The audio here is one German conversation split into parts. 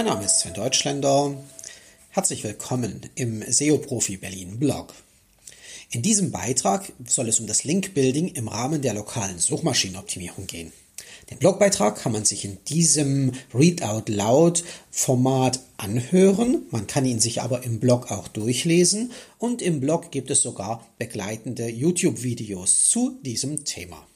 Mein Name ist Sven Deutschländer. Herzlich willkommen im SEO-Profi Berlin Blog. In diesem Beitrag soll es um das Link-Building im Rahmen der lokalen Suchmaschinenoptimierung gehen. Den Blogbeitrag kann man sich in diesem Read-out-loud-Format anhören. Man kann ihn sich aber im Blog auch durchlesen und im Blog gibt es sogar begleitende YouTube-Videos zu diesem Thema.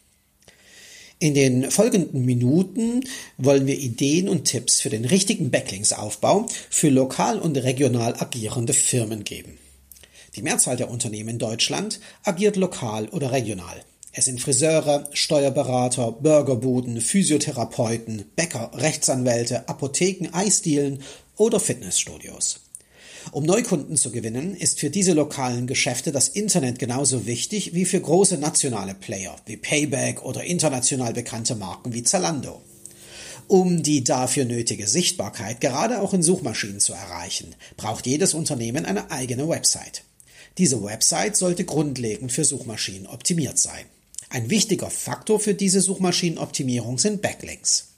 In den folgenden Minuten wollen wir Ideen und Tipps für den richtigen Backlinks-Aufbau für lokal und regional agierende Firmen geben. Die Mehrzahl der Unternehmen in Deutschland agiert lokal oder regional. Es sind Friseure, Steuerberater, Burgerbuden, Physiotherapeuten, Bäcker, Rechtsanwälte, Apotheken, Eisdielen oder Fitnessstudios. Um Neukunden zu gewinnen, ist für diese lokalen Geschäfte das Internet genauso wichtig wie für große nationale Player wie Payback oder international bekannte Marken wie Zalando. Um die dafür nötige Sichtbarkeit gerade auch in Suchmaschinen zu erreichen, braucht jedes Unternehmen eine eigene Website. Diese Website sollte grundlegend für Suchmaschinen optimiert sein. Ein wichtiger Faktor für diese Suchmaschinenoptimierung sind Backlinks.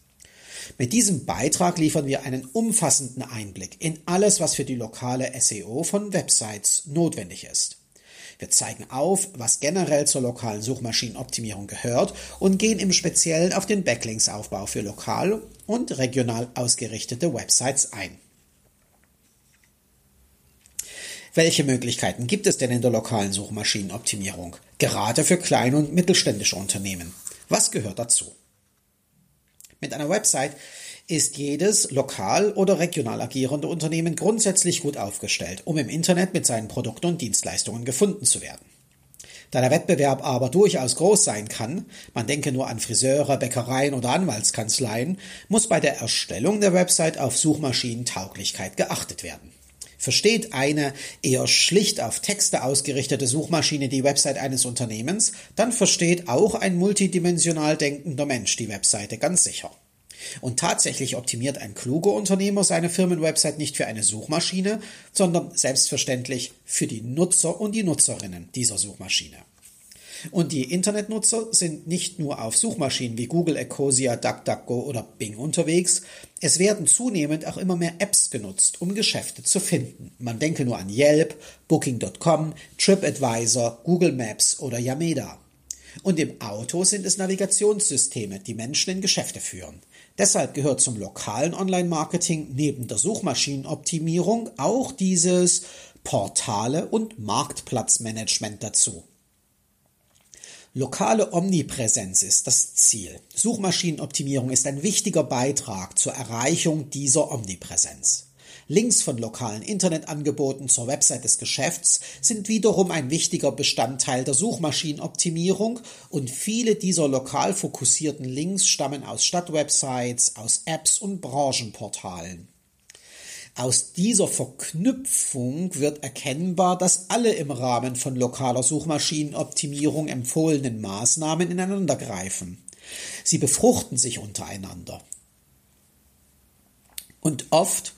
Mit diesem Beitrag liefern wir einen umfassenden Einblick in alles, was für die lokale SEO von Websites notwendig ist. Wir zeigen auf, was generell zur lokalen Suchmaschinenoptimierung gehört und gehen im Speziellen auf den Backlinks-Aufbau für lokal und regional ausgerichtete Websites ein. Welche Möglichkeiten gibt es denn in der lokalen Suchmaschinenoptimierung? Gerade für kleine und mittelständische Unternehmen. Was gehört dazu? Mit einer Website ist jedes lokal oder regional agierende Unternehmen grundsätzlich gut aufgestellt, um im Internet mit seinen Produkten und Dienstleistungen gefunden zu werden. Da der Wettbewerb aber durchaus groß sein kann, man denke nur an Friseure, Bäckereien oder Anwaltskanzleien, muss bei der Erstellung der Website auf Suchmaschinentauglichkeit geachtet werden. Versteht eine eher schlicht auf Texte ausgerichtete Suchmaschine die Website eines Unternehmens, dann versteht auch ein multidimensional denkender Mensch die Webseite ganz sicher. Und tatsächlich optimiert ein kluger Unternehmer seine Firmenwebsite nicht für eine Suchmaschine, sondern selbstverständlich für die Nutzer und die Nutzerinnen dieser Suchmaschine. Und die Internetnutzer sind nicht nur auf Suchmaschinen wie Google, Ecosia, DuckDuckGo oder Bing unterwegs. Es werden zunehmend auch immer mehr Apps genutzt, um Geschäfte zu finden. Man denke nur an Yelp, Booking.com, TripAdvisor, Google Maps oder Yameda. Und im Auto sind es Navigationssysteme, die Menschen in Geschäfte führen. Deshalb gehört zum lokalen Online-Marketing neben der Suchmaschinenoptimierung auch dieses Portale und Marktplatzmanagement dazu. Lokale Omnipräsenz ist das Ziel. Suchmaschinenoptimierung ist ein wichtiger Beitrag zur Erreichung dieser Omnipräsenz. Links von lokalen Internetangeboten zur Website des Geschäfts sind wiederum ein wichtiger Bestandteil der Suchmaschinenoptimierung und viele dieser lokal fokussierten Links stammen aus Stadtwebsites, aus Apps und Branchenportalen. Aus dieser Verknüpfung wird erkennbar, dass alle im Rahmen von lokaler Suchmaschinenoptimierung empfohlenen Maßnahmen ineinandergreifen. Sie befruchten sich untereinander. Und oft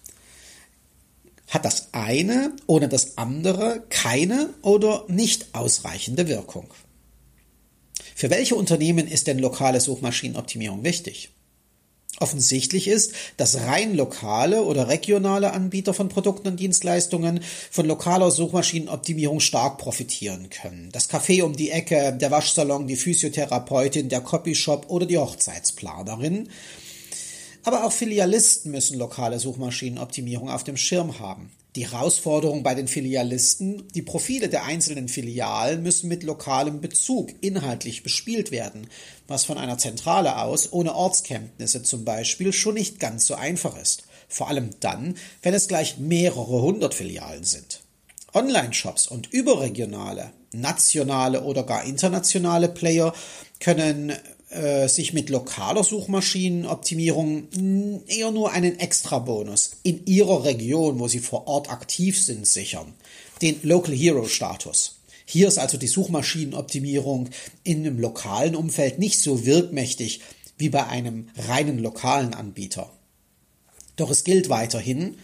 hat das eine ohne das andere keine oder nicht ausreichende Wirkung. Für welche Unternehmen ist denn lokale Suchmaschinenoptimierung wichtig? Offensichtlich ist, dass rein lokale oder regionale Anbieter von Produkten und Dienstleistungen von lokaler Suchmaschinenoptimierung stark profitieren können. Das Café um die Ecke, der Waschsalon, die Physiotherapeutin, der Copyshop oder die Hochzeitsplanerin. Aber auch Filialisten müssen lokale Suchmaschinenoptimierung auf dem Schirm haben. Die Herausforderung bei den Filialisten, die Profile der einzelnen Filialen müssen mit lokalem Bezug inhaltlich bespielt werden, was von einer Zentrale aus ohne Ortskenntnisse zum Beispiel schon nicht ganz so einfach ist. Vor allem dann, wenn es gleich mehrere hundert Filialen sind. Online-Shops und überregionale, nationale oder gar internationale Player können äh, sich mit lokaler Suchmaschinenoptimierung hm, eher nur einen Extrabonus in ihrer Region, wo sie vor Ort aktiv sind, sichern. Den Local Hero Status. Hier ist also die Suchmaschinenoptimierung in einem lokalen Umfeld nicht so wirkmächtig wie bei einem reinen lokalen Anbieter. Doch es gilt weiterhin,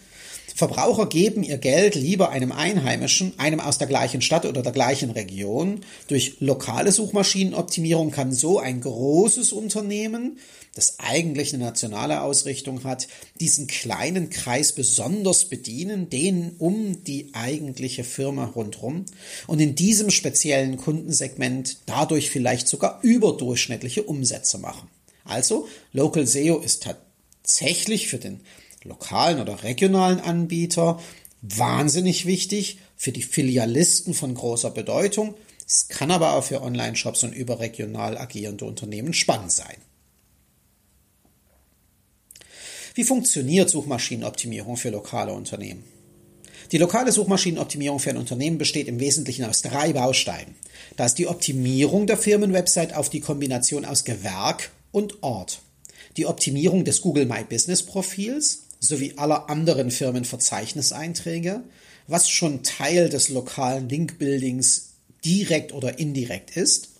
Verbraucher geben ihr Geld lieber einem Einheimischen, einem aus der gleichen Stadt oder der gleichen Region. Durch lokale Suchmaschinenoptimierung kann so ein großes Unternehmen, das eigentlich eine nationale Ausrichtung hat, diesen kleinen Kreis besonders bedienen, den um die eigentliche Firma rundherum und in diesem speziellen Kundensegment dadurch vielleicht sogar überdurchschnittliche Umsätze machen. Also Local SEO ist tatsächlich für den lokalen oder regionalen Anbieter wahnsinnig wichtig, für die Filialisten von großer Bedeutung. Es kann aber auch für Online-Shops und überregional agierende Unternehmen spannend sein. Wie funktioniert Suchmaschinenoptimierung für lokale Unternehmen? Die lokale Suchmaschinenoptimierung für ein Unternehmen besteht im Wesentlichen aus drei Bausteinen. Da ist die Optimierung der Firmenwebsite auf die Kombination aus Gewerk und Ort, die Optimierung des Google My Business Profils sowie aller anderen Firmenverzeichniseinträge, was schon Teil des lokalen Linkbuildings direkt oder indirekt ist,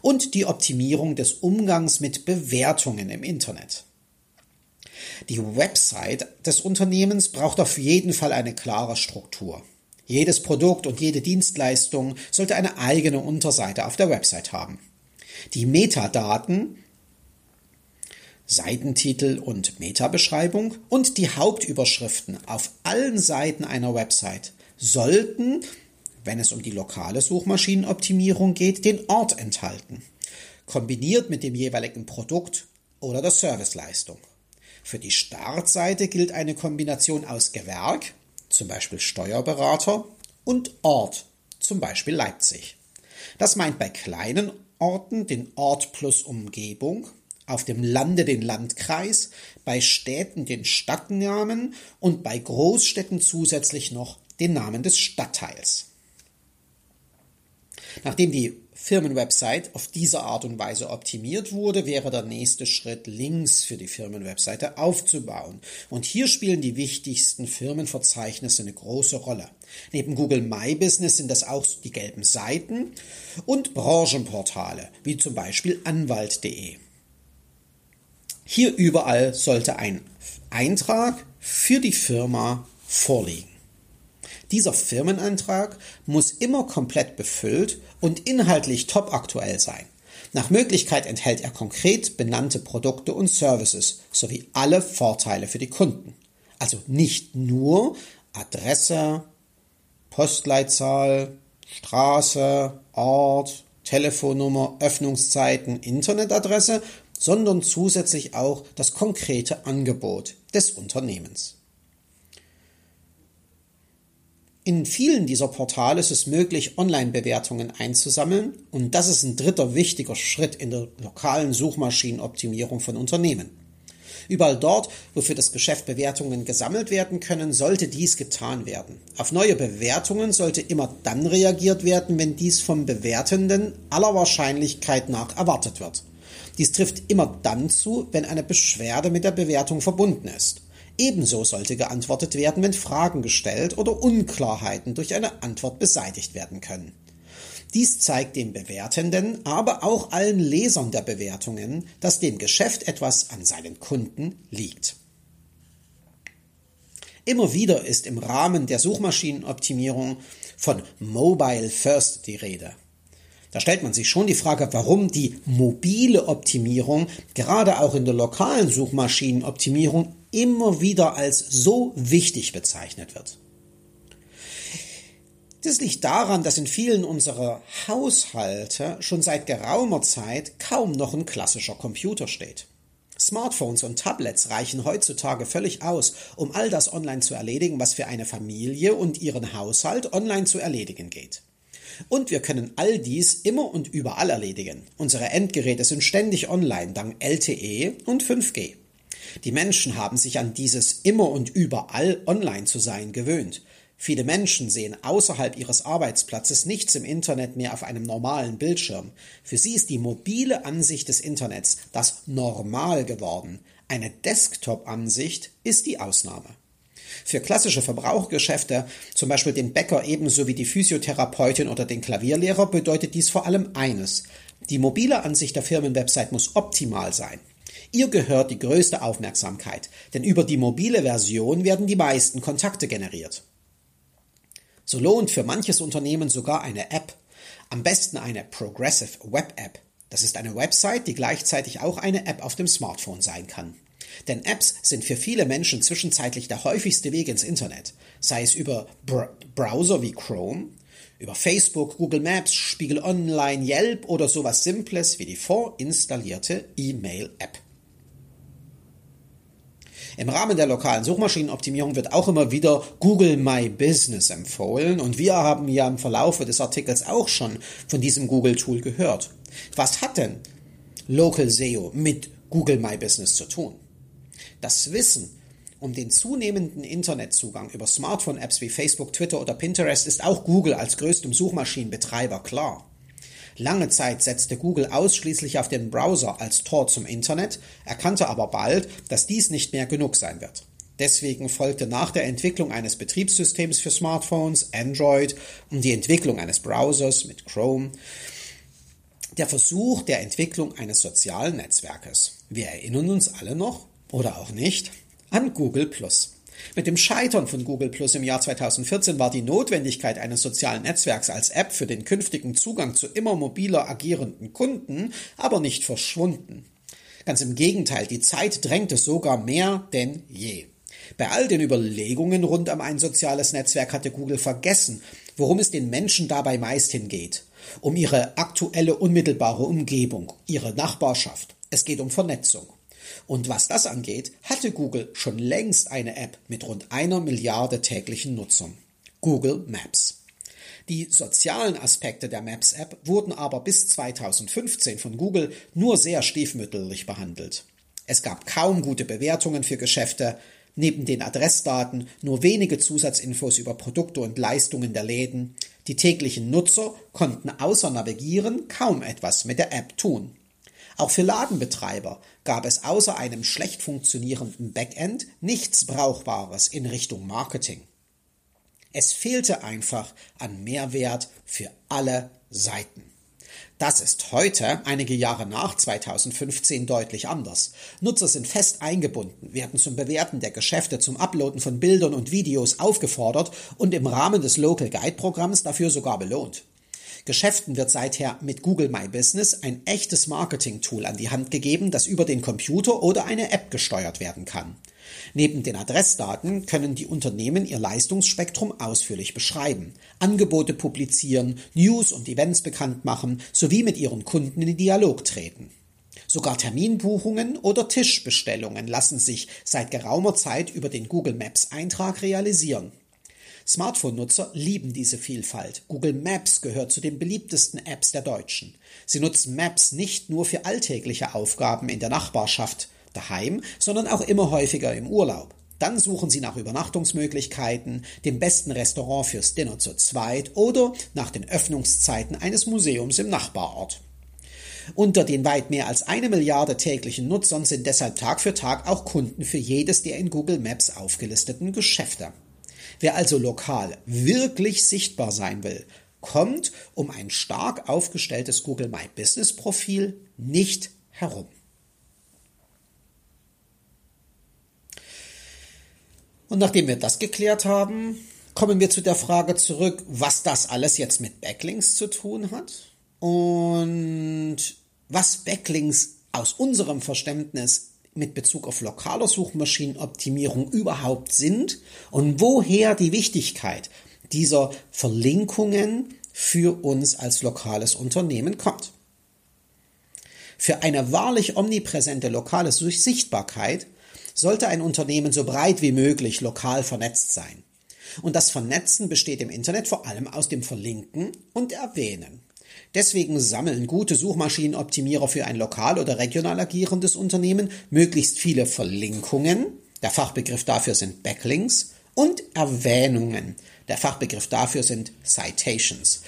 und die Optimierung des Umgangs mit Bewertungen im Internet. Die Website des Unternehmens braucht auf jeden Fall eine klare Struktur. Jedes Produkt und jede Dienstleistung sollte eine eigene Unterseite auf der Website haben. Die Metadaten Seitentitel und Metabeschreibung und die Hauptüberschriften auf allen Seiten einer Website sollten, wenn es um die lokale Suchmaschinenoptimierung geht, den Ort enthalten, kombiniert mit dem jeweiligen Produkt oder der Serviceleistung. Für die Startseite gilt eine Kombination aus Gewerk, zum Beispiel Steuerberater, und Ort, zum Beispiel Leipzig. Das meint bei kleinen Orten den Ort plus Umgebung auf dem Lande den Landkreis, bei Städten den Stadtnamen und bei Großstädten zusätzlich noch den Namen des Stadtteils. Nachdem die Firmenwebsite auf diese Art und Weise optimiert wurde, wäre der nächste Schritt, Links für die Firmenwebseite aufzubauen. Und hier spielen die wichtigsten Firmenverzeichnisse eine große Rolle. Neben Google My Business sind das auch die gelben Seiten und Branchenportale, wie zum Beispiel Anwalt.de. Hier überall sollte ein Eintrag für die Firma vorliegen. Dieser Firmenantrag muss immer komplett befüllt und inhaltlich top aktuell sein. Nach Möglichkeit enthält er konkret benannte Produkte und Services sowie alle Vorteile für die Kunden. Also nicht nur Adresse, Postleitzahl, Straße, Ort, Telefonnummer, Öffnungszeiten, Internetadresse, sondern zusätzlich auch das konkrete Angebot des Unternehmens. In vielen dieser Portale ist es möglich, Online-Bewertungen einzusammeln und das ist ein dritter wichtiger Schritt in der lokalen Suchmaschinenoptimierung von Unternehmen. Überall dort, wo für das Geschäft Bewertungen gesammelt werden können, sollte dies getan werden. Auf neue Bewertungen sollte immer dann reagiert werden, wenn dies vom Bewertenden aller Wahrscheinlichkeit nach erwartet wird. Dies trifft immer dann zu, wenn eine Beschwerde mit der Bewertung verbunden ist. Ebenso sollte geantwortet werden, wenn Fragen gestellt oder Unklarheiten durch eine Antwort beseitigt werden können. Dies zeigt dem Bewertenden, aber auch allen Lesern der Bewertungen, dass dem Geschäft etwas an seinen Kunden liegt. Immer wieder ist im Rahmen der Suchmaschinenoptimierung von Mobile First die Rede. Da stellt man sich schon die Frage, warum die mobile Optimierung gerade auch in der lokalen Suchmaschinenoptimierung immer wieder als so wichtig bezeichnet wird. Das liegt daran, dass in vielen unserer Haushalte schon seit geraumer Zeit kaum noch ein klassischer Computer steht. Smartphones und Tablets reichen heutzutage völlig aus, um all das online zu erledigen, was für eine Familie und ihren Haushalt online zu erledigen geht. Und wir können all dies immer und überall erledigen. Unsere Endgeräte sind ständig online dank LTE und 5G. Die Menschen haben sich an dieses immer und überall online zu sein gewöhnt. Viele Menschen sehen außerhalb ihres Arbeitsplatzes nichts im Internet mehr auf einem normalen Bildschirm. Für sie ist die mobile Ansicht des Internets das Normal geworden. Eine Desktop-Ansicht ist die Ausnahme. Für klassische Verbrauchgeschäfte, zum Beispiel den Bäcker ebenso wie die Physiotherapeutin oder den Klavierlehrer, bedeutet dies vor allem eines. Die mobile Ansicht der Firmenwebsite muss optimal sein. Ihr gehört die größte Aufmerksamkeit, denn über die mobile Version werden die meisten Kontakte generiert. So lohnt für manches Unternehmen sogar eine App, am besten eine Progressive Web App. Das ist eine Website, die gleichzeitig auch eine App auf dem Smartphone sein kann. Denn Apps sind für viele Menschen zwischenzeitlich der häufigste Weg ins Internet, sei es über Br Browser wie Chrome, über Facebook, Google Maps, Spiegel Online, Yelp oder sowas Simples wie die vorinstallierte E-Mail-App. Im Rahmen der lokalen Suchmaschinenoptimierung wird auch immer wieder Google My Business empfohlen und wir haben ja im Verlaufe des Artikels auch schon von diesem Google-Tool gehört. Was hat denn Local SEO mit Google My Business zu tun? Das Wissen um den zunehmenden Internetzugang über Smartphone-Apps wie Facebook, Twitter oder Pinterest ist auch Google als größtem Suchmaschinenbetreiber klar. Lange Zeit setzte Google ausschließlich auf den Browser als Tor zum Internet, erkannte aber bald, dass dies nicht mehr genug sein wird. Deswegen folgte nach der Entwicklung eines Betriebssystems für Smartphones, Android und die Entwicklung eines Browsers mit Chrome der Versuch der Entwicklung eines sozialen Netzwerkes. Wir erinnern uns alle noch, oder auch nicht, an Google Plus. Mit dem Scheitern von Google Plus im Jahr 2014 war die Notwendigkeit eines sozialen Netzwerks als App für den künftigen Zugang zu immer mobiler agierenden Kunden aber nicht verschwunden. Ganz im Gegenteil, die Zeit drängte sogar mehr denn je. Bei all den Überlegungen rund um ein soziales Netzwerk hatte Google vergessen, worum es den Menschen dabei meist hingeht. Um ihre aktuelle unmittelbare Umgebung, ihre Nachbarschaft. Es geht um Vernetzung. Und was das angeht, hatte Google schon längst eine App mit rund einer Milliarde täglichen Nutzern. Google Maps. Die sozialen Aspekte der Maps-App wurden aber bis 2015 von Google nur sehr stiefmütterlich behandelt. Es gab kaum gute Bewertungen für Geschäfte, neben den Adressdaten nur wenige Zusatzinfos über Produkte und Leistungen der Läden. Die täglichen Nutzer konnten außer navigieren kaum etwas mit der App tun. Auch für Ladenbetreiber gab es außer einem schlecht funktionierenden Backend nichts Brauchbares in Richtung Marketing. Es fehlte einfach an Mehrwert für alle Seiten. Das ist heute, einige Jahre nach 2015, deutlich anders. Nutzer sind fest eingebunden, werden zum Bewerten der Geschäfte, zum Uploaden von Bildern und Videos aufgefordert und im Rahmen des Local Guide Programms dafür sogar belohnt. Geschäften wird seither mit Google My Business ein echtes Marketing-Tool an die Hand gegeben, das über den Computer oder eine App gesteuert werden kann. Neben den Adressdaten können die Unternehmen ihr Leistungsspektrum ausführlich beschreiben, Angebote publizieren, News und Events bekannt machen sowie mit ihren Kunden in Dialog treten. Sogar Terminbuchungen oder Tischbestellungen lassen sich seit geraumer Zeit über den Google Maps Eintrag realisieren. Smartphone-Nutzer lieben diese Vielfalt. Google Maps gehört zu den beliebtesten Apps der Deutschen. Sie nutzen Maps nicht nur für alltägliche Aufgaben in der Nachbarschaft daheim, sondern auch immer häufiger im Urlaub. Dann suchen Sie nach Übernachtungsmöglichkeiten, dem besten Restaurant fürs Dinner zu zweit oder nach den Öffnungszeiten eines Museums im Nachbarort. Unter den weit mehr als eine Milliarde täglichen Nutzern sind deshalb Tag für Tag auch Kunden für jedes der in Google Maps aufgelisteten Geschäfte. Wer also lokal wirklich sichtbar sein will, kommt um ein stark aufgestelltes Google My Business Profil nicht herum. Und nachdem wir das geklärt haben, kommen wir zu der Frage zurück, was das alles jetzt mit Backlinks zu tun hat und was Backlinks aus unserem Verständnis mit Bezug auf lokale Suchmaschinenoptimierung überhaupt sind und woher die Wichtigkeit dieser Verlinkungen für uns als lokales Unternehmen kommt. Für eine wahrlich omnipräsente lokale Sichtbarkeit sollte ein Unternehmen so breit wie möglich lokal vernetzt sein. Und das Vernetzen besteht im Internet vor allem aus dem Verlinken und Erwähnen. Deswegen sammeln gute Suchmaschinenoptimierer für ein lokal oder regional agierendes Unternehmen möglichst viele Verlinkungen, der Fachbegriff dafür sind Backlinks, und Erwähnungen, der Fachbegriff dafür sind Citations.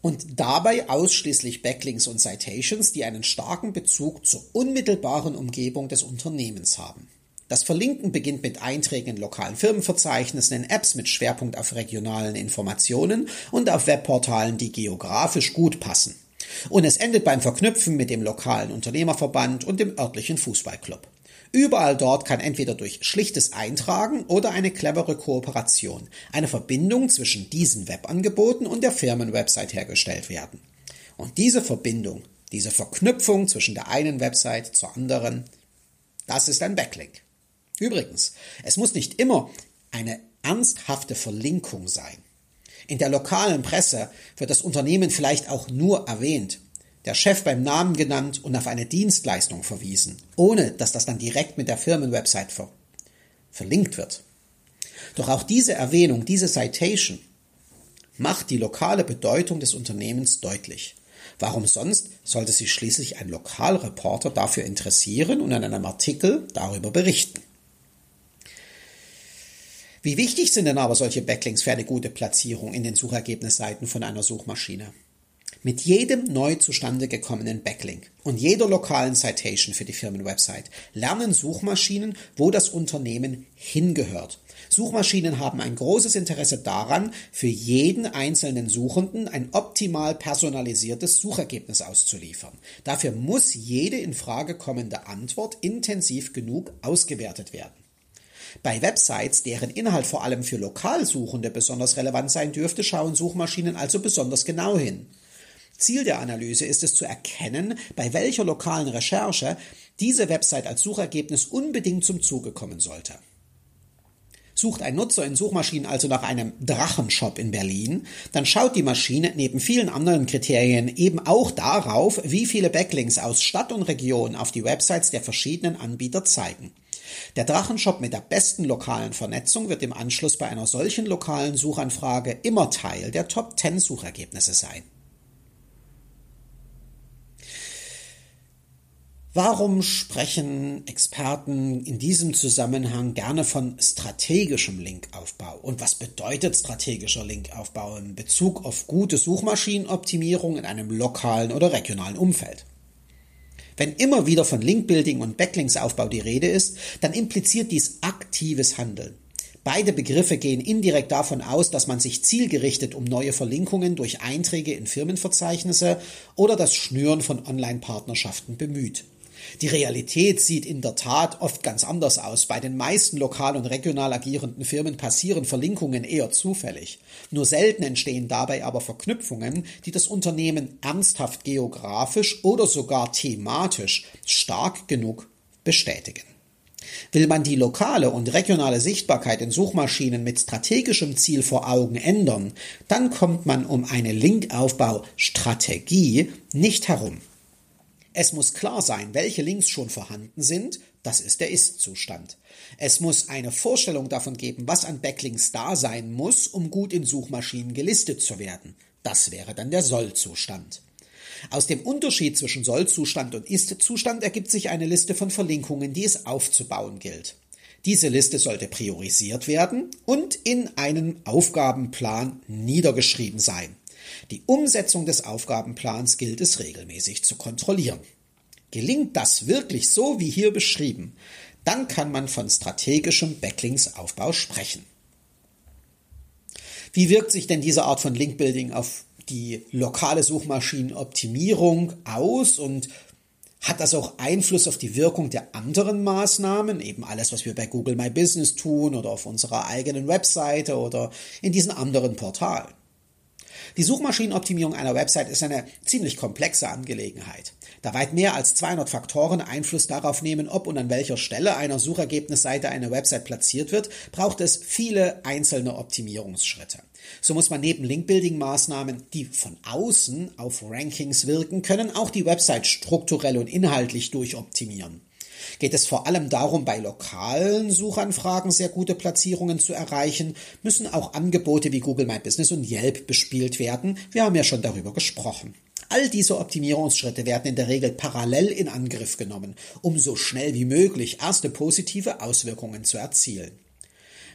Und dabei ausschließlich Backlinks und Citations, die einen starken Bezug zur unmittelbaren Umgebung des Unternehmens haben. Das Verlinken beginnt mit Einträgen in lokalen Firmenverzeichnissen, in Apps mit Schwerpunkt auf regionalen Informationen und auf Webportalen, die geografisch gut passen. Und es endet beim Verknüpfen mit dem lokalen Unternehmerverband und dem örtlichen Fußballclub. Überall dort kann entweder durch schlichtes Eintragen oder eine clevere Kooperation eine Verbindung zwischen diesen Webangeboten und der Firmenwebsite hergestellt werden. Und diese Verbindung, diese Verknüpfung zwischen der einen Website zur anderen, das ist ein Backlink. Übrigens, es muss nicht immer eine ernsthafte Verlinkung sein. In der lokalen Presse wird das Unternehmen vielleicht auch nur erwähnt, der Chef beim Namen genannt und auf eine Dienstleistung verwiesen, ohne dass das dann direkt mit der Firmenwebsite ver verlinkt wird. Doch auch diese Erwähnung, diese Citation, macht die lokale Bedeutung des Unternehmens deutlich. Warum sonst sollte sich schließlich ein Lokalreporter dafür interessieren und in einem Artikel darüber berichten? Wie wichtig sind denn aber solche Backlinks für eine gute Platzierung in den Suchergebnisseiten von einer Suchmaschine? Mit jedem neu zustande gekommenen Backlink und jeder lokalen Citation für die Firmenwebsite lernen Suchmaschinen, wo das Unternehmen hingehört. Suchmaschinen haben ein großes Interesse daran, für jeden einzelnen Suchenden ein optimal personalisiertes Suchergebnis auszuliefern. Dafür muss jede in Frage kommende Antwort intensiv genug ausgewertet werden. Bei Websites, deren Inhalt vor allem für Lokalsuchende besonders relevant sein dürfte, schauen Suchmaschinen also besonders genau hin. Ziel der Analyse ist es zu erkennen, bei welcher lokalen Recherche diese Website als Suchergebnis unbedingt zum Zuge kommen sollte. Sucht ein Nutzer in Suchmaschinen also nach einem Drachenshop in Berlin, dann schaut die Maschine neben vielen anderen Kriterien eben auch darauf, wie viele Backlinks aus Stadt und Region auf die Websites der verschiedenen Anbieter zeigen. Der Drachenshop mit der besten lokalen Vernetzung wird im Anschluss bei einer solchen lokalen Suchanfrage immer Teil der Top 10 Suchergebnisse sein. Warum sprechen Experten in diesem Zusammenhang gerne von strategischem Linkaufbau? Und was bedeutet strategischer Linkaufbau in Bezug auf gute Suchmaschinenoptimierung in einem lokalen oder regionalen Umfeld? Wenn immer wieder von Linkbuilding und Backlinksaufbau die Rede ist, dann impliziert dies aktives Handeln. Beide Begriffe gehen indirekt davon aus, dass man sich zielgerichtet um neue Verlinkungen durch Einträge in Firmenverzeichnisse oder das Schnüren von Online-Partnerschaften bemüht. Die Realität sieht in der Tat oft ganz anders aus. Bei den meisten lokal und regional agierenden Firmen passieren Verlinkungen eher zufällig. Nur selten entstehen dabei aber Verknüpfungen, die das Unternehmen ernsthaft geografisch oder sogar thematisch stark genug bestätigen. Will man die lokale und regionale Sichtbarkeit in Suchmaschinen mit strategischem Ziel vor Augen ändern, dann kommt man um eine Linkaufbaustrategie nicht herum. Es muss klar sein, welche Links schon vorhanden sind, das ist der Ist-Zustand. Es muss eine Vorstellung davon geben, was an Backlinks da sein muss, um gut in Suchmaschinen gelistet zu werden. Das wäre dann der Soll-Zustand. Aus dem Unterschied zwischen Soll-Zustand und Ist-Zustand ergibt sich eine Liste von Verlinkungen, die es aufzubauen gilt. Diese Liste sollte priorisiert werden und in einem Aufgabenplan niedergeschrieben sein. Die Umsetzung des Aufgabenplans gilt es regelmäßig zu kontrollieren. Gelingt das wirklich so wie hier beschrieben, dann kann man von strategischem Backlinksaufbau sprechen. Wie wirkt sich denn diese Art von Linkbuilding auf die lokale Suchmaschinenoptimierung aus und hat das auch Einfluss auf die Wirkung der anderen Maßnahmen, eben alles, was wir bei Google My Business tun oder auf unserer eigenen Webseite oder in diesen anderen Portalen? Die Suchmaschinenoptimierung einer Website ist eine ziemlich komplexe Angelegenheit. Da weit mehr als 200 Faktoren Einfluss darauf nehmen, ob und an welcher Stelle einer Suchergebnisseite eine Website platziert wird, braucht es viele einzelne Optimierungsschritte. So muss man neben Linkbuilding-Maßnahmen, die von außen auf Rankings wirken können, auch die Website strukturell und inhaltlich durchoptimieren geht es vor allem darum, bei lokalen Suchanfragen sehr gute Platzierungen zu erreichen, müssen auch Angebote wie Google My Business und Yelp bespielt werden. Wir haben ja schon darüber gesprochen. All diese Optimierungsschritte werden in der Regel parallel in Angriff genommen, um so schnell wie möglich erste positive Auswirkungen zu erzielen.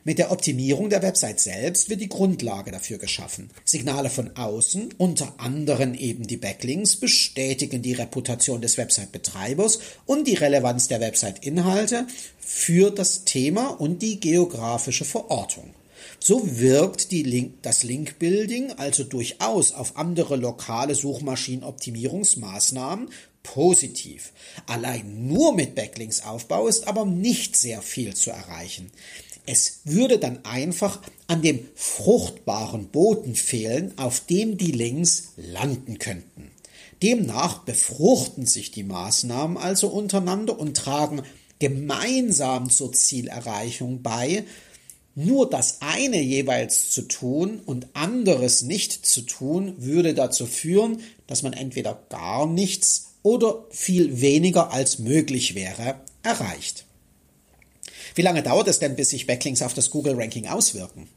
Mit der Optimierung der Website selbst wird die Grundlage dafür geschaffen. Signale von außen, unter anderem eben die Backlinks, bestätigen die Reputation des Website-Betreibers und die Relevanz der Website-Inhalte für das Thema und die geografische Verortung. So wirkt Link, das Link-Building also durchaus auf andere lokale Suchmaschinenoptimierungsmaßnahmen positiv. Allein nur mit Backlinks-Aufbau ist aber nicht sehr viel zu erreichen. Es würde dann einfach an dem fruchtbaren Boden fehlen, auf dem die Links landen könnten. Demnach befruchten sich die Maßnahmen also untereinander und tragen gemeinsam zur Zielerreichung bei, nur das eine jeweils zu tun und anderes nicht zu tun, würde dazu führen, dass man entweder gar nichts oder viel weniger als möglich wäre erreicht. Wie lange dauert es denn, bis sich Backlinks auf das Google-Ranking auswirken?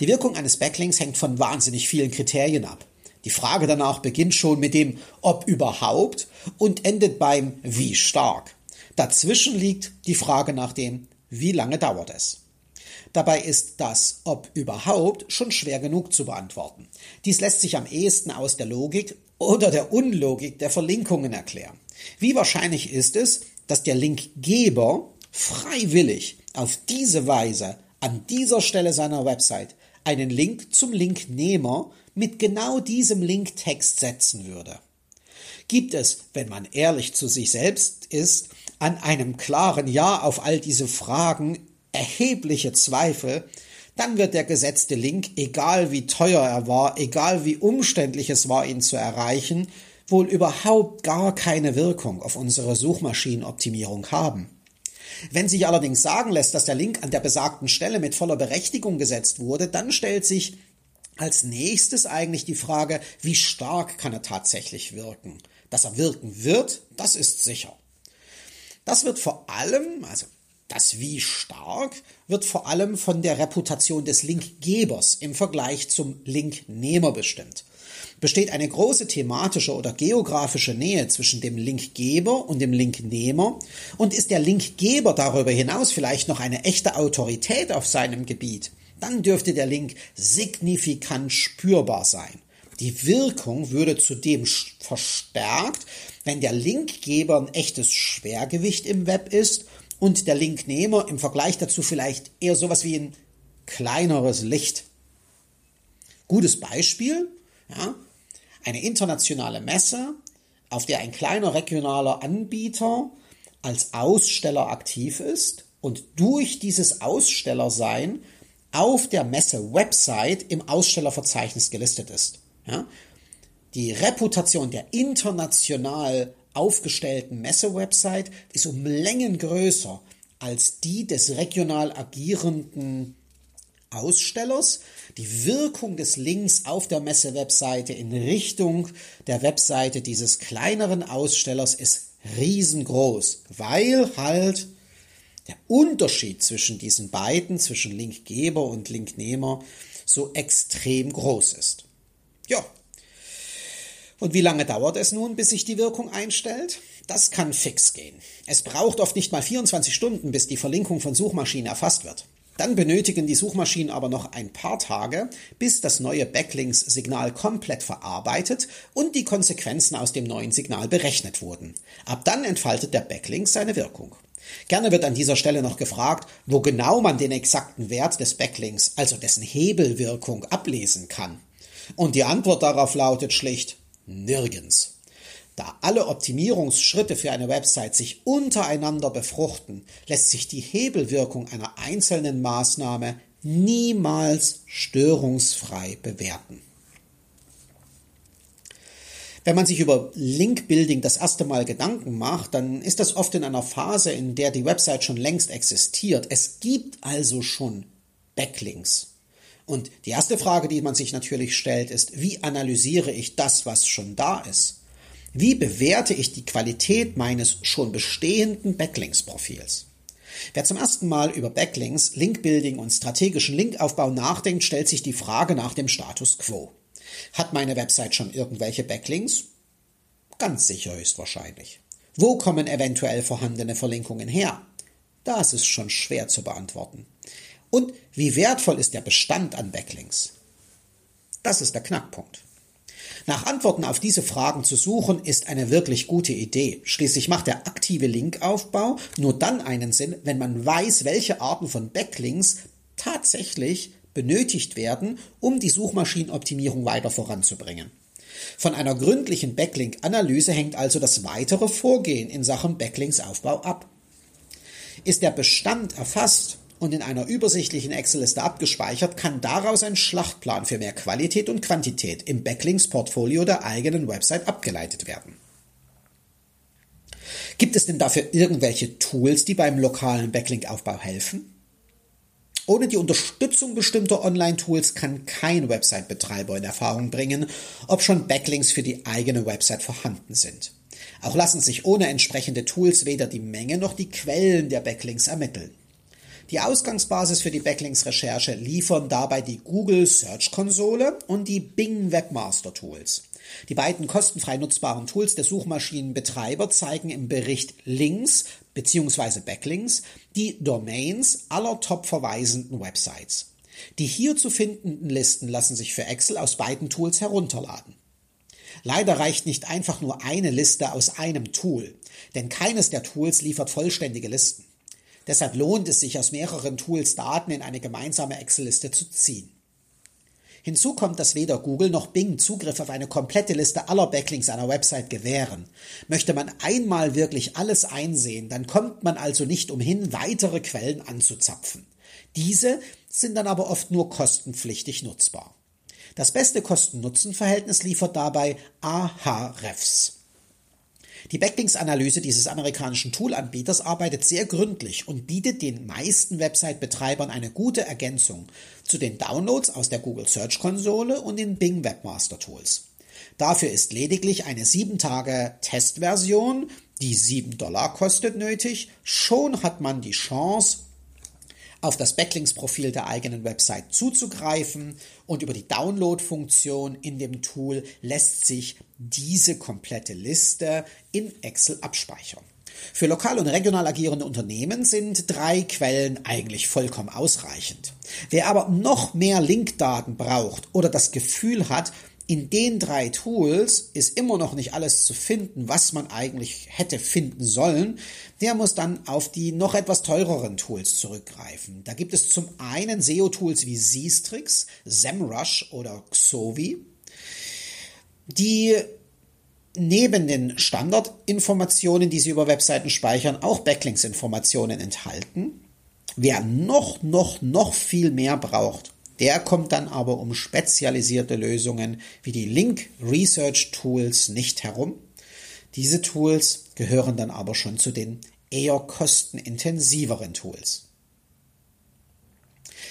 Die Wirkung eines Backlinks hängt von wahnsinnig vielen Kriterien ab. Die Frage danach beginnt schon mit dem ob überhaupt und endet beim wie stark. Dazwischen liegt die Frage nach dem wie lange dauert es. Dabei ist das ob überhaupt schon schwer genug zu beantworten. Dies lässt sich am ehesten aus der Logik oder der Unlogik der Verlinkungen erklären. Wie wahrscheinlich ist es, dass der Linkgeber freiwillig auf diese Weise an dieser Stelle seiner Website einen Link zum Linknehmer mit genau diesem Linktext setzen würde? Gibt es, wenn man ehrlich zu sich selbst ist, an einem klaren Ja auf all diese Fragen erhebliche Zweifel, dann wird der gesetzte Link, egal wie teuer er war, egal wie umständlich es war, ihn zu erreichen, wohl überhaupt gar keine Wirkung auf unsere Suchmaschinenoptimierung haben. Wenn sich allerdings sagen lässt, dass der Link an der besagten Stelle mit voller Berechtigung gesetzt wurde, dann stellt sich als nächstes eigentlich die Frage, wie stark kann er tatsächlich wirken? Dass er wirken wird, das ist sicher. Das wird vor allem, also das wie stark wird vor allem von der Reputation des Linkgebers im Vergleich zum Linknehmer bestimmt. Besteht eine große thematische oder geografische Nähe zwischen dem Linkgeber und dem Linknehmer und ist der Linkgeber darüber hinaus vielleicht noch eine echte Autorität auf seinem Gebiet, dann dürfte der Link signifikant spürbar sein. Die Wirkung würde zudem verstärkt, wenn der Linkgeber ein echtes Schwergewicht im Web ist und der Linknehmer im Vergleich dazu vielleicht eher sowas wie ein kleineres Licht. Gutes Beispiel, ja, eine internationale Messe, auf der ein kleiner regionaler Anbieter als Aussteller aktiv ist und durch dieses Ausstellersein auf der Messe-Website im Ausstellerverzeichnis gelistet ist. Ja? Die Reputation der international aufgestellten Messe-Website ist um Längen größer als die des regional agierenden Ausstellers. Die Wirkung des Links auf der Messe-Webseite in Richtung der Webseite dieses kleineren Ausstellers ist riesengroß, weil halt der Unterschied zwischen diesen beiden, zwischen Linkgeber und Linknehmer, so extrem groß ist. Ja, und wie lange dauert es nun, bis sich die Wirkung einstellt? Das kann fix gehen. Es braucht oft nicht mal 24 Stunden, bis die Verlinkung von Suchmaschinen erfasst wird. Dann benötigen die Suchmaschinen aber noch ein paar Tage, bis das neue Backlinks-Signal komplett verarbeitet und die Konsequenzen aus dem neuen Signal berechnet wurden. Ab dann entfaltet der Backlink seine Wirkung. Gerne wird an dieser Stelle noch gefragt, wo genau man den exakten Wert des Backlinks, also dessen Hebelwirkung, ablesen kann. Und die Antwort darauf lautet schlicht nirgends. Da alle Optimierungsschritte für eine Website sich untereinander befruchten, lässt sich die Hebelwirkung einer einzelnen Maßnahme niemals störungsfrei bewerten. Wenn man sich über Link-Building das erste Mal Gedanken macht, dann ist das oft in einer Phase, in der die Website schon längst existiert. Es gibt also schon Backlinks. Und die erste Frage, die man sich natürlich stellt, ist, wie analysiere ich das, was schon da ist? Wie bewerte ich die Qualität meines schon bestehenden Backlinks-Profils? Wer zum ersten Mal über Backlinks, Linkbuilding und strategischen Linkaufbau nachdenkt, stellt sich die Frage nach dem Status quo. Hat meine Website schon irgendwelche Backlinks? Ganz sicher höchstwahrscheinlich. Wo kommen eventuell vorhandene Verlinkungen her? Das ist schon schwer zu beantworten. Und wie wertvoll ist der Bestand an Backlinks? Das ist der Knackpunkt. Nach Antworten auf diese Fragen zu suchen, ist eine wirklich gute Idee. Schließlich macht der aktive Linkaufbau nur dann einen Sinn, wenn man weiß, welche Arten von Backlinks tatsächlich benötigt werden, um die Suchmaschinenoptimierung weiter voranzubringen. Von einer gründlichen Backlink-Analyse hängt also das weitere Vorgehen in Sachen Backlinks-Aufbau ab. Ist der Bestand erfasst und in einer übersichtlichen Excel-Liste abgespeichert, kann daraus ein Schlachtplan für mehr Qualität und Quantität im Backlinks-Portfolio der eigenen Website abgeleitet werden. Gibt es denn dafür irgendwelche Tools, die beim lokalen Backlink-Aufbau helfen? Ohne die Unterstützung bestimmter Online-Tools kann kein Website-Betreiber in Erfahrung bringen, ob schon Backlinks für die eigene Website vorhanden sind. Auch lassen sich ohne entsprechende Tools weder die Menge noch die Quellen der Backlinks ermitteln. Die Ausgangsbasis für die Backlinks-Recherche liefern dabei die Google Search Konsole und die Bing Webmaster Tools. Die beiden kostenfrei nutzbaren Tools der Suchmaschinenbetreiber zeigen im Bericht Links bzw. Backlinks die Domains aller top verweisenden Websites. Die hier zu findenden Listen lassen sich für Excel aus beiden Tools herunterladen. Leider reicht nicht einfach nur eine Liste aus einem Tool, denn keines der Tools liefert vollständige Listen. Deshalb lohnt es sich, aus mehreren Tools Daten in eine gemeinsame Excel-Liste zu ziehen. Hinzu kommt, dass weder Google noch Bing Zugriff auf eine komplette Liste aller Backlinks einer Website gewähren. Möchte man einmal wirklich alles einsehen, dann kommt man also nicht umhin, weitere Quellen anzuzapfen. Diese sind dann aber oft nur kostenpflichtig nutzbar. Das beste Kosten-Nutzen-Verhältnis liefert dabei Ahrefs. Die Backlinks-Analyse dieses amerikanischen Toolanbieters arbeitet sehr gründlich und bietet den meisten Website-Betreibern eine gute Ergänzung zu den Downloads aus der Google Search Konsole und den Bing Webmaster Tools. Dafür ist lediglich eine 7 Tage Testversion, die 7 Dollar kostet, nötig. Schon hat man die Chance, auf das Backlinks-Profil der eigenen Website zuzugreifen und über die Download-Funktion in dem Tool lässt sich diese komplette Liste in Excel abspeichern. Für lokal und regional agierende Unternehmen sind drei Quellen eigentlich vollkommen ausreichend. Wer aber noch mehr Linkdaten braucht oder das Gefühl hat, in den drei Tools ist immer noch nicht alles zu finden, was man eigentlich hätte finden sollen. Der muss dann auf die noch etwas teureren Tools zurückgreifen. Da gibt es zum einen SEO-Tools wie Sistrix, SEMrush oder Xovi, die neben den Standardinformationen, die sie über Webseiten speichern, auch Backlinks-Informationen enthalten. Wer noch, noch, noch viel mehr braucht, der kommt dann aber um spezialisierte Lösungen wie die Link Research Tools nicht herum. Diese Tools gehören dann aber schon zu den eher kostenintensiveren Tools.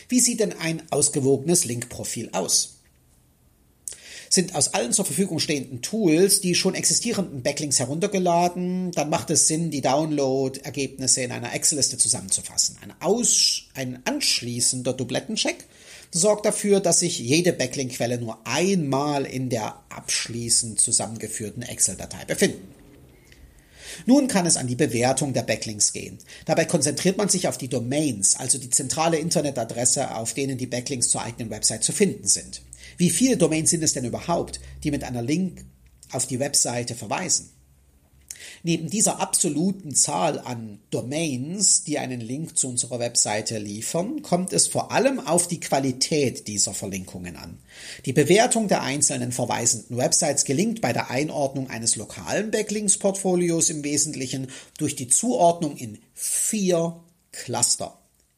Wie sieht denn ein ausgewogenes Link-Profil aus? Sind aus allen zur Verfügung stehenden Tools die schon existierenden Backlinks heruntergeladen, dann macht es Sinn, die Download-Ergebnisse in einer Excel-Liste zusammenzufassen. Ein, ein anschließender Dublettencheck sorgt dafür, dass sich jede Backlink-Quelle nur einmal in der abschließend zusammengeführten Excel-Datei befinden. Nun kann es an die Bewertung der Backlinks gehen. Dabei konzentriert man sich auf die Domains, also die zentrale Internetadresse, auf denen die Backlinks zur eigenen Website zu finden sind. Wie viele Domains sind es denn überhaupt, die mit einer Link auf die Webseite verweisen? Neben dieser absoluten Zahl an Domains, die einen Link zu unserer Webseite liefern, kommt es vor allem auf die Qualität dieser Verlinkungen an. Die Bewertung der einzelnen verweisenden Websites gelingt bei der Einordnung eines lokalen Backlinks-Portfolios im Wesentlichen durch die Zuordnung in vier Cluster.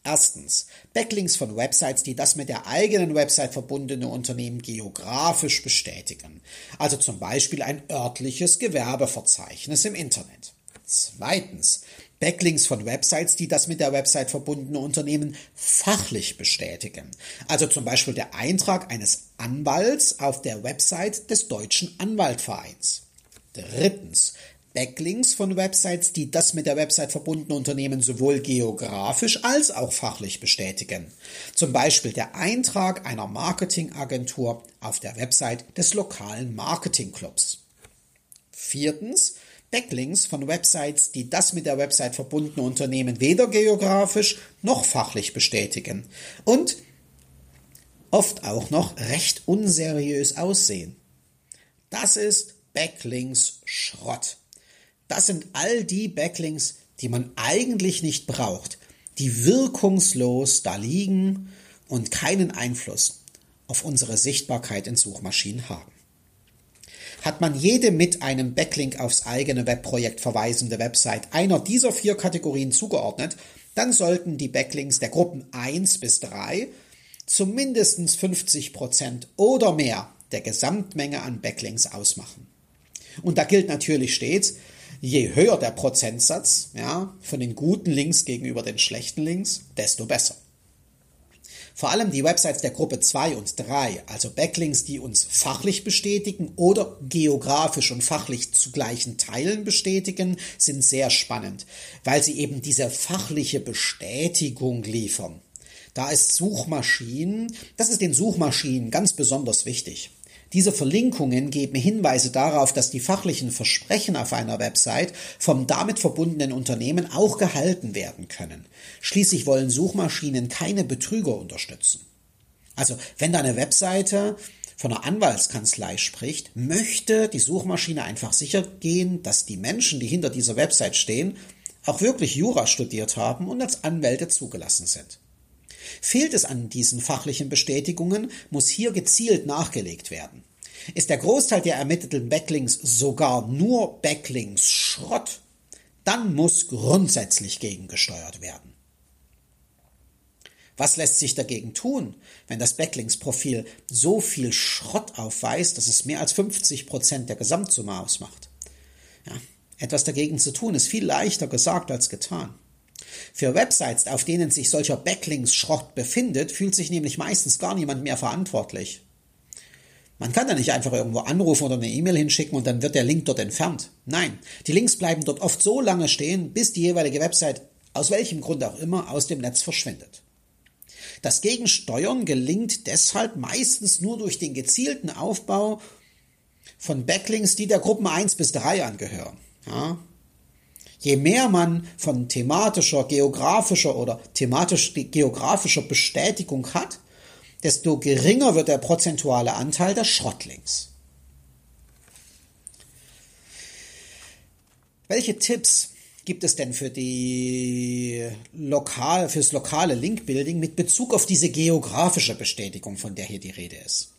Erstens, Backlinks von Websites, die das mit der eigenen Website verbundene Unternehmen geografisch bestätigen. Also zum Beispiel ein örtliches Gewerbeverzeichnis im Internet. Zweitens, Backlinks von Websites, die das mit der Website verbundene Unternehmen fachlich bestätigen. Also zum Beispiel der Eintrag eines Anwalts auf der Website des Deutschen Anwaltvereins. Drittens, Backlinks von Websites, die das mit der Website verbundene Unternehmen sowohl geografisch als auch fachlich bestätigen. Zum Beispiel der Eintrag einer Marketingagentur auf der Website des lokalen Marketingclubs. Viertens, Backlinks von Websites, die das mit der Website verbundene Unternehmen weder geografisch noch fachlich bestätigen und oft auch noch recht unseriös aussehen. Das ist Backlinks Schrott. Das sind all die Backlinks, die man eigentlich nicht braucht, die wirkungslos da liegen und keinen Einfluss auf unsere Sichtbarkeit in Suchmaschinen haben. Hat man jede mit einem Backlink aufs eigene Webprojekt verweisende Website einer dieser vier Kategorien zugeordnet, dann sollten die Backlinks der Gruppen 1 bis 3 zumindest 50 Prozent oder mehr der Gesamtmenge an Backlinks ausmachen. Und da gilt natürlich stets, je höher der Prozentsatz ja, von den guten Links gegenüber den schlechten Links, desto besser. Vor allem die Websites der Gruppe 2 und 3, also Backlinks, die uns fachlich bestätigen oder geografisch und fachlich zu gleichen Teilen bestätigen, sind sehr spannend, weil sie eben diese fachliche Bestätigung liefern. Da ist Suchmaschinen, das ist den Suchmaschinen ganz besonders wichtig. Diese Verlinkungen geben Hinweise darauf, dass die fachlichen Versprechen auf einer Website vom damit verbundenen Unternehmen auch gehalten werden können. Schließlich wollen Suchmaschinen keine Betrüger unterstützen. Also, wenn da eine Webseite von einer Anwaltskanzlei spricht, möchte die Suchmaschine einfach sicher gehen, dass die Menschen, die hinter dieser Website stehen, auch wirklich Jura studiert haben und als Anwälte zugelassen sind. Fehlt es an diesen fachlichen Bestätigungen, muss hier gezielt nachgelegt werden. Ist der Großteil der ermittelten Backlinks sogar nur Backlinks Schrott, dann muss grundsätzlich gegengesteuert werden. Was lässt sich dagegen tun, wenn das Backlinks-Profil so viel Schrott aufweist, dass es mehr als 50 Prozent der Gesamtsumme ausmacht? Ja, etwas dagegen zu tun ist viel leichter gesagt als getan. Für Websites, auf denen sich solcher Backlinks-Schrott befindet, fühlt sich nämlich meistens gar niemand mehr verantwortlich. Man kann da nicht einfach irgendwo anrufen oder eine E-Mail hinschicken und dann wird der Link dort entfernt. Nein, die Links bleiben dort oft so lange stehen, bis die jeweilige Website aus welchem Grund auch immer aus dem Netz verschwindet. Das Gegensteuern gelingt deshalb meistens nur durch den gezielten Aufbau von Backlinks, die der Gruppen 1 bis 3 angehören. Ja, Je mehr man von thematischer, geografischer oder thematisch-geografischer Bestätigung hat, desto geringer wird der prozentuale Anteil der Schrottlinks. Welche Tipps gibt es denn für die lokal, fürs lokale Linkbuilding mit Bezug auf diese geografische Bestätigung, von der hier die Rede ist?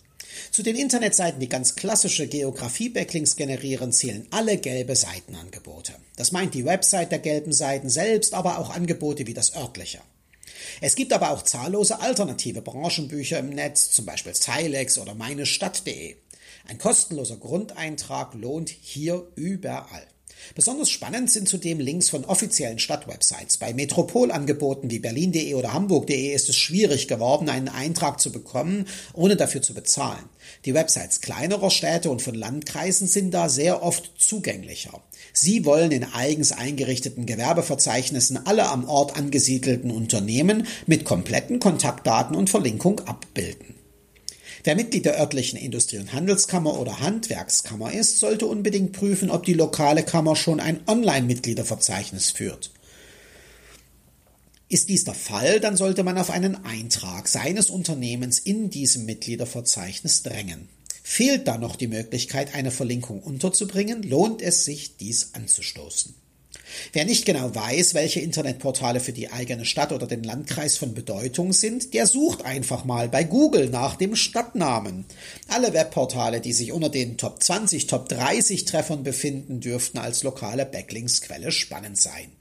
Zu den Internetseiten, die ganz klassische Geografie-Backlinks generieren, zählen alle gelbe Seitenangebote. Das meint die Website der gelben Seiten selbst, aber auch Angebote wie das örtliche. Es gibt aber auch zahllose alternative Branchenbücher im Netz, zum Beispiel Zilex oder meinestadt.de. Ein kostenloser Grundeintrag lohnt hier überall. Besonders spannend sind zudem Links von offiziellen Stadtwebsites. Bei Metropolangeboten wie berlin.de oder hamburg.de ist es schwierig geworden, einen Eintrag zu bekommen, ohne dafür zu bezahlen. Die Websites kleinerer Städte und von Landkreisen sind da sehr oft zugänglicher. Sie wollen in eigens eingerichteten Gewerbeverzeichnissen alle am Ort angesiedelten Unternehmen mit kompletten Kontaktdaten und Verlinkung abbilden. Wer Mitglied der örtlichen Industrie- und Handelskammer oder Handwerkskammer ist, sollte unbedingt prüfen, ob die lokale Kammer schon ein Online-Mitgliederverzeichnis führt. Ist dies der Fall, dann sollte man auf einen Eintrag seines Unternehmens in diesem Mitgliederverzeichnis drängen. Fehlt da noch die Möglichkeit, eine Verlinkung unterzubringen, lohnt es sich, dies anzustoßen. Wer nicht genau weiß, welche Internetportale für die eigene Stadt oder den Landkreis von Bedeutung sind, der sucht einfach mal bei Google nach dem Stadtnamen. Alle Webportale, die sich unter den Top 20, Top 30 Treffern befinden, dürften als lokale Backlinksquelle spannend sein.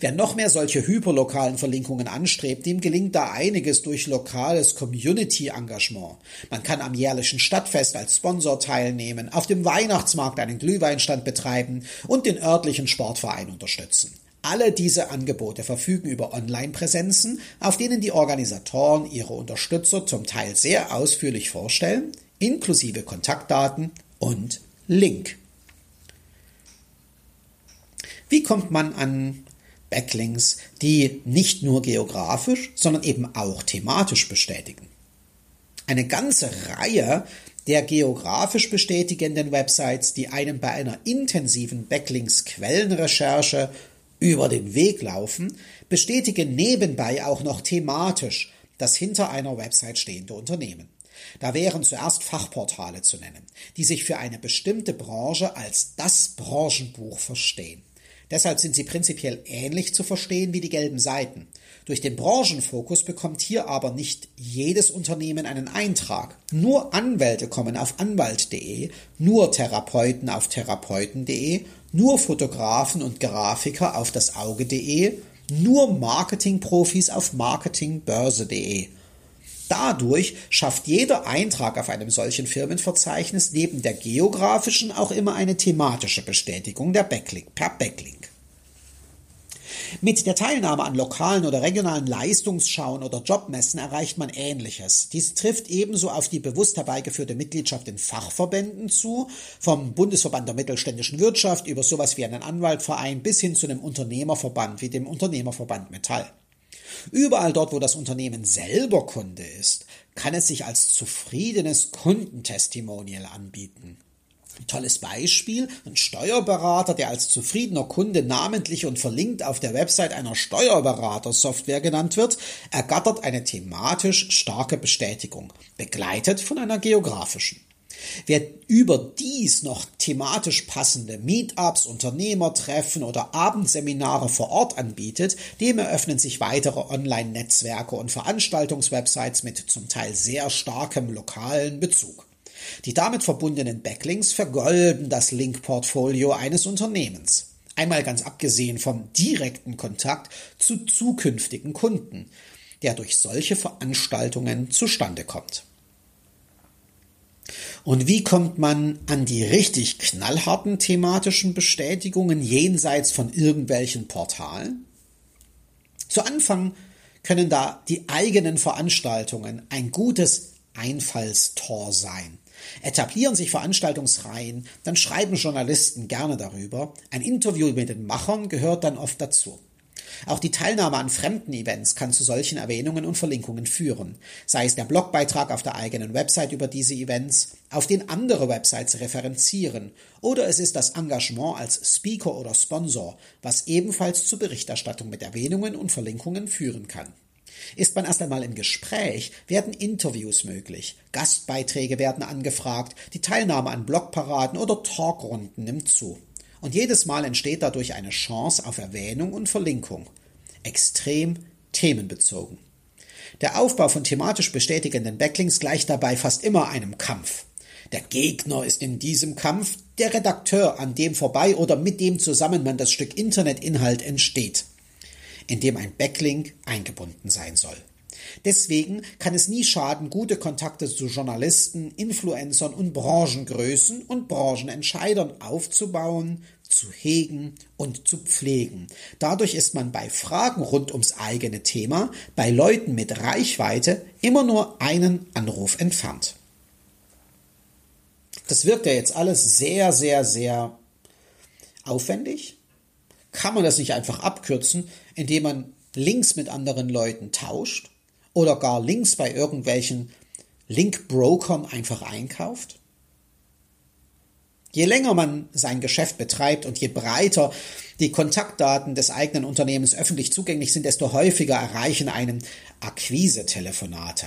Wer noch mehr solche hyperlokalen Verlinkungen anstrebt, dem gelingt da einiges durch lokales Community-Engagement. Man kann am jährlichen Stadtfest als Sponsor teilnehmen, auf dem Weihnachtsmarkt einen Glühweinstand betreiben und den örtlichen Sportverein unterstützen. Alle diese Angebote verfügen über Online-Präsenzen, auf denen die Organisatoren ihre Unterstützer zum Teil sehr ausführlich vorstellen, inklusive Kontaktdaten und Link. Wie kommt man an Backlinks, die nicht nur geografisch, sondern eben auch thematisch bestätigen. Eine ganze Reihe der geografisch bestätigenden Websites, die einem bei einer intensiven Backlinks-Quellenrecherche über den Weg laufen, bestätigen nebenbei auch noch thematisch das hinter einer Website stehende Unternehmen. Da wären zuerst Fachportale zu nennen, die sich für eine bestimmte Branche als das Branchenbuch verstehen. Deshalb sind sie prinzipiell ähnlich zu verstehen wie die gelben Seiten. Durch den Branchenfokus bekommt hier aber nicht jedes Unternehmen einen Eintrag. Nur Anwälte kommen auf anwalt.de, nur Therapeuten auf therapeuten.de, nur Fotografen und Grafiker auf das Auge.de, nur Marketingprofis auf marketingbörse.de. Dadurch schafft jeder Eintrag auf einem solchen Firmenverzeichnis neben der geografischen auch immer eine thematische Bestätigung der Backlink per Backlink. Mit der Teilnahme an lokalen oder regionalen Leistungsschauen oder Jobmessen erreicht man Ähnliches. Dies trifft ebenso auf die bewusst herbeigeführte Mitgliedschaft in Fachverbänden zu, vom Bundesverband der mittelständischen Wirtschaft über sowas wie einen Anwaltverein bis hin zu einem Unternehmerverband wie dem Unternehmerverband Metall. Überall dort, wo das Unternehmen selber Kunde ist, kann es sich als zufriedenes Kundentestimonial anbieten. Tolles Beispiel, ein Steuerberater, der als zufriedener Kunde namentlich und verlinkt auf der Website einer Steuerberatersoftware genannt wird, ergattert eine thematisch starke Bestätigung, begleitet von einer geografischen. Wer überdies noch thematisch passende Meetups, Unternehmertreffen oder Abendseminare vor Ort anbietet, dem eröffnen sich weitere Online-Netzwerke und Veranstaltungswebsites mit zum Teil sehr starkem lokalen Bezug. Die damit verbundenen Backlinks vergolden das Link-Portfolio eines Unternehmens. Einmal ganz abgesehen vom direkten Kontakt zu zukünftigen Kunden, der durch solche Veranstaltungen zustande kommt. Und wie kommt man an die richtig knallharten thematischen Bestätigungen jenseits von irgendwelchen Portalen? Zu Anfang können da die eigenen Veranstaltungen ein gutes Einfallstor sein. Etablieren sich Veranstaltungsreihen, dann schreiben Journalisten gerne darüber. Ein Interview mit den Machern gehört dann oft dazu. Auch die Teilnahme an fremden Events kann zu solchen Erwähnungen und Verlinkungen führen, sei es der Blogbeitrag auf der eigenen Website über diese Events, auf den andere Websites referenzieren, oder es ist das Engagement als Speaker oder Sponsor, was ebenfalls zur Berichterstattung mit Erwähnungen und Verlinkungen führen kann. Ist man erst einmal im Gespräch, werden Interviews möglich, Gastbeiträge werden angefragt, die Teilnahme an Blogparaden oder Talkrunden nimmt zu. Und jedes Mal entsteht dadurch eine Chance auf Erwähnung und Verlinkung. Extrem themenbezogen. Der Aufbau von thematisch bestätigenden Backlinks gleicht dabei fast immer einem Kampf. Der Gegner ist in diesem Kampf der Redakteur, an dem vorbei oder mit dem zusammen man das Stück Internetinhalt entsteht in dem ein Backlink eingebunden sein soll. Deswegen kann es nie schaden, gute Kontakte zu Journalisten, Influencern und Branchengrößen und Branchenentscheidern aufzubauen, zu hegen und zu pflegen. Dadurch ist man bei Fragen rund ums eigene Thema bei Leuten mit Reichweite immer nur einen Anruf entfernt. Das wirkt ja jetzt alles sehr, sehr, sehr aufwendig, kann man das nicht einfach abkürzen, indem man Links mit anderen Leuten tauscht oder gar Links bei irgendwelchen Link-Brokern einfach einkauft? Je länger man sein Geschäft betreibt und je breiter die Kontaktdaten des eigenen Unternehmens öffentlich zugänglich sind, desto häufiger erreichen einen Akquise-Telefonate.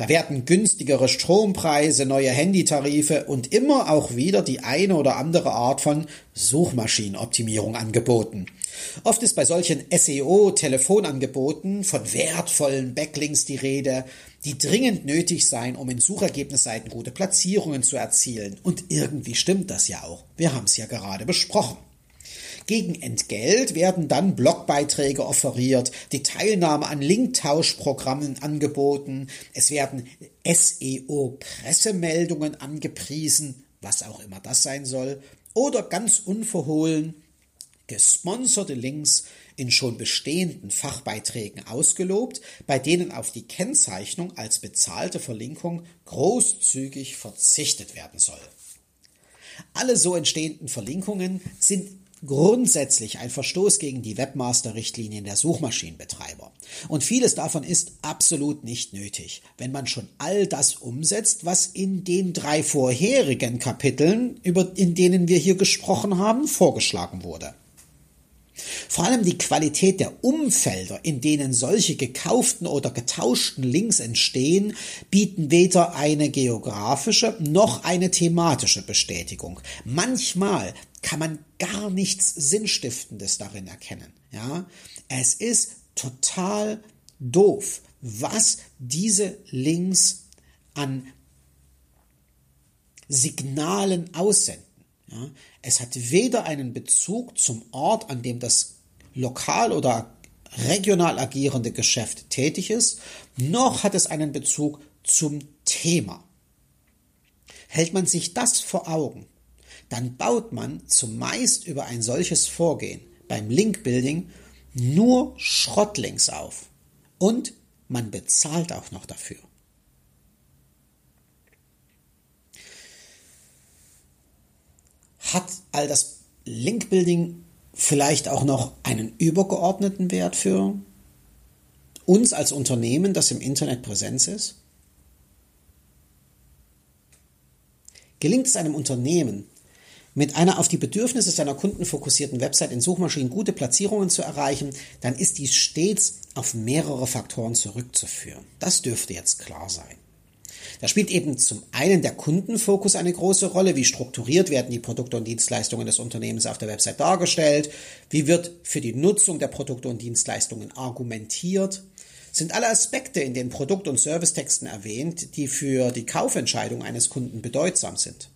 Da werden günstigere Strompreise, neue Handytarife und immer auch wieder die eine oder andere Art von Suchmaschinenoptimierung angeboten. Oft ist bei solchen SEO-Telefonangeboten von wertvollen Backlinks die Rede, die dringend nötig seien, um in Suchergebnisseiten gute Platzierungen zu erzielen. Und irgendwie stimmt das ja auch. Wir haben es ja gerade besprochen. Gegen Entgelt werden dann Blogbeiträge offeriert, die Teilnahme an Linktauschprogrammen angeboten, es werden SEO-Pressemeldungen angepriesen, was auch immer das sein soll, oder ganz unverhohlen gesponserte Links in schon bestehenden Fachbeiträgen ausgelobt, bei denen auf die Kennzeichnung als bezahlte Verlinkung großzügig verzichtet werden soll. Alle so entstehenden Verlinkungen sind grundsätzlich ein Verstoß gegen die Webmaster-Richtlinien der Suchmaschinenbetreiber. Und vieles davon ist absolut nicht nötig, wenn man schon all das umsetzt, was in den drei vorherigen Kapiteln, über, in denen wir hier gesprochen haben, vorgeschlagen wurde. Vor allem die Qualität der Umfelder, in denen solche gekauften oder getauschten Links entstehen, bieten weder eine geografische noch eine thematische Bestätigung. Manchmal kann man gar nichts Sinnstiftendes darin erkennen. Ja, es ist total doof, was diese Links an Signalen aussenden. Ja, es hat weder einen Bezug zum Ort, an dem das lokal oder regional agierende Geschäft tätig ist, noch hat es einen Bezug zum Thema. Hält man sich das vor Augen, dann baut man zumeist über ein solches Vorgehen beim Link-Building nur Schrottlinks auf. Und man bezahlt auch noch dafür. Hat all das Link-Building vielleicht auch noch einen übergeordneten Wert für uns als Unternehmen, das im Internet Präsenz ist? Gelingt es einem Unternehmen, mit einer auf die Bedürfnisse seiner Kunden fokussierten Website in Suchmaschinen gute Platzierungen zu erreichen, dann ist dies stets auf mehrere Faktoren zurückzuführen. Das dürfte jetzt klar sein. Da spielt eben zum einen der Kundenfokus eine große Rolle. Wie strukturiert werden die Produkte und Dienstleistungen des Unternehmens auf der Website dargestellt? Wie wird für die Nutzung der Produkte und Dienstleistungen argumentiert? Sind alle Aspekte in den Produkt- und Servicetexten erwähnt, die für die Kaufentscheidung eines Kunden bedeutsam sind?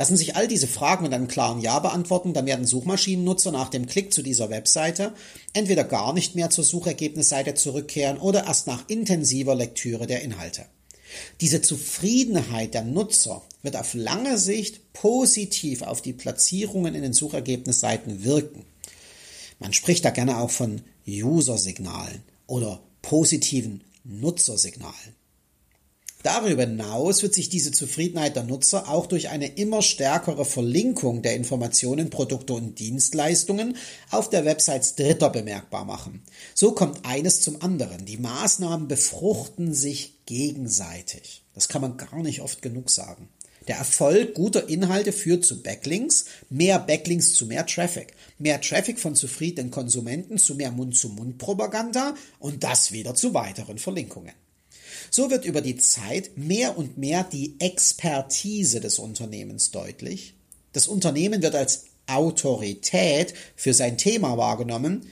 Lassen sich all diese Fragen mit einem klaren Ja beantworten, dann werden Suchmaschinennutzer nach dem Klick zu dieser Webseite entweder gar nicht mehr zur Suchergebnisseite zurückkehren oder erst nach intensiver Lektüre der Inhalte. Diese Zufriedenheit der Nutzer wird auf lange Sicht positiv auf die Platzierungen in den Suchergebnisseiten wirken. Man spricht da gerne auch von User-Signalen oder positiven Nutzersignalen. Darüber hinaus wird sich diese Zufriedenheit der Nutzer auch durch eine immer stärkere Verlinkung der Informationen, Produkte und Dienstleistungen auf der Websites Dritter bemerkbar machen. So kommt eines zum anderen. Die Maßnahmen befruchten sich gegenseitig. Das kann man gar nicht oft genug sagen. Der Erfolg guter Inhalte führt zu Backlinks, mehr Backlinks zu mehr Traffic, mehr Traffic von zufriedenen Konsumenten zu mehr Mund-zu-Mund-Propaganda und das wieder zu weiteren Verlinkungen. So wird über die Zeit mehr und mehr die Expertise des Unternehmens deutlich. Das Unternehmen wird als Autorität für sein Thema wahrgenommen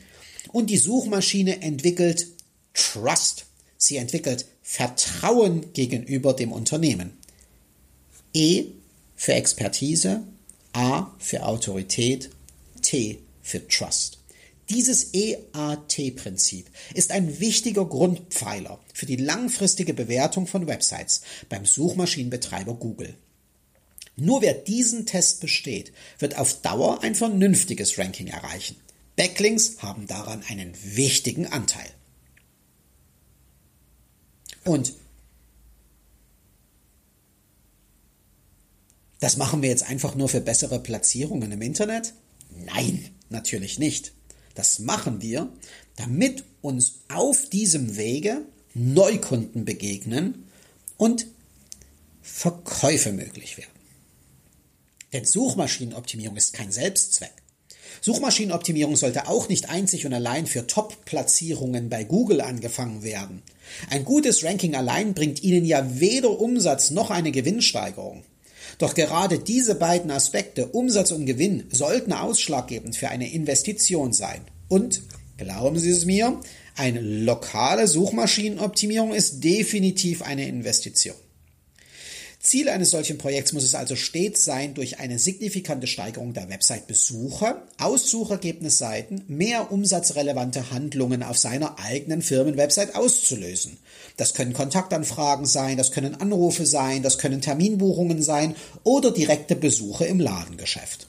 und die Suchmaschine entwickelt Trust. Sie entwickelt Vertrauen gegenüber dem Unternehmen. E für Expertise, A für Autorität, T für Trust. Dieses EAT-Prinzip ist ein wichtiger Grundpfeiler für die langfristige Bewertung von Websites beim Suchmaschinenbetreiber Google. Nur wer diesen Test besteht, wird auf Dauer ein vernünftiges Ranking erreichen. Backlinks haben daran einen wichtigen Anteil. Und das machen wir jetzt einfach nur für bessere Platzierungen im Internet? Nein, natürlich nicht. Das machen wir, damit uns auf diesem Wege Neukunden begegnen und Verkäufe möglich werden. Denn Suchmaschinenoptimierung ist kein Selbstzweck. Suchmaschinenoptimierung sollte auch nicht einzig und allein für Top-Platzierungen bei Google angefangen werden. Ein gutes Ranking allein bringt Ihnen ja weder Umsatz noch eine Gewinnsteigerung. Doch gerade diese beiden Aspekte, Umsatz und Gewinn, sollten ausschlaggebend für eine Investition sein. Und glauben Sie es mir, eine lokale Suchmaschinenoptimierung ist definitiv eine Investition. Ziel eines solchen Projekts muss es also stets sein, durch eine signifikante Steigerung der Website-Besucher aus Suchergebnisseiten mehr umsatzrelevante Handlungen auf seiner eigenen Firmenwebsite auszulösen. Das können Kontaktanfragen sein, das können Anrufe sein, das können Terminbuchungen sein oder direkte Besuche im Ladengeschäft.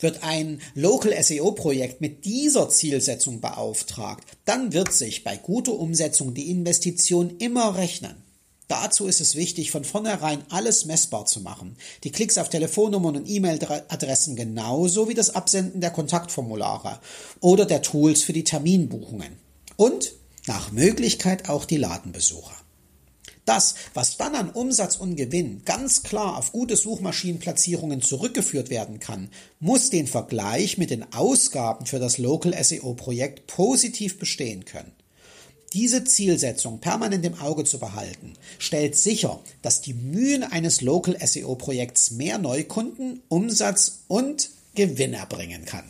Wird ein Local SEO Projekt mit dieser Zielsetzung beauftragt, dann wird sich bei guter Umsetzung die Investition immer rechnen. Dazu ist es wichtig, von vornherein alles messbar zu machen. Die Klicks auf Telefonnummern und E-Mail-Adressen genauso wie das Absenden der Kontaktformulare oder der Tools für die Terminbuchungen. Und nach Möglichkeit auch die Ladenbesucher. Das, was dann an Umsatz und Gewinn ganz klar auf gute Suchmaschinenplatzierungen zurückgeführt werden kann, muss den Vergleich mit den Ausgaben für das Local SEO Projekt positiv bestehen können. Diese Zielsetzung permanent im Auge zu behalten, stellt sicher, dass die Mühen eines Local SEO-Projekts mehr Neukunden, Umsatz und Gewinn erbringen kann.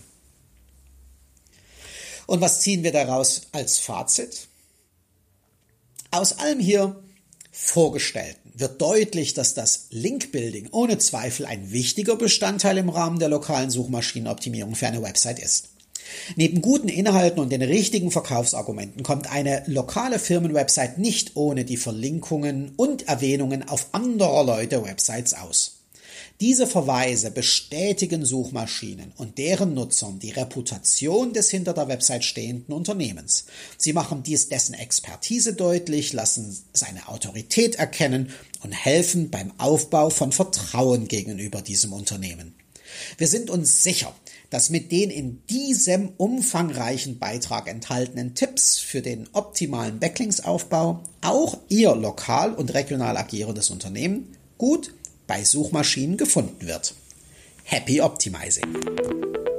Und was ziehen wir daraus als Fazit? Aus allem hier Vorgestellten wird deutlich, dass das Link-Building ohne Zweifel ein wichtiger Bestandteil im Rahmen der lokalen Suchmaschinenoptimierung für eine Website ist. Neben guten Inhalten und den richtigen Verkaufsargumenten kommt eine lokale Firmenwebsite nicht ohne die Verlinkungen und Erwähnungen auf anderer Leute Websites aus. Diese Verweise bestätigen Suchmaschinen und deren Nutzern die Reputation des hinter der Website stehenden Unternehmens. Sie machen dies dessen Expertise deutlich, lassen seine Autorität erkennen und helfen beim Aufbau von Vertrauen gegenüber diesem Unternehmen. Wir sind uns sicher, dass mit den in diesem umfangreichen Beitrag enthaltenen Tipps für den optimalen Backlinksaufbau auch Ihr lokal und regional agierendes Unternehmen gut bei Suchmaschinen gefunden wird. Happy Optimizing!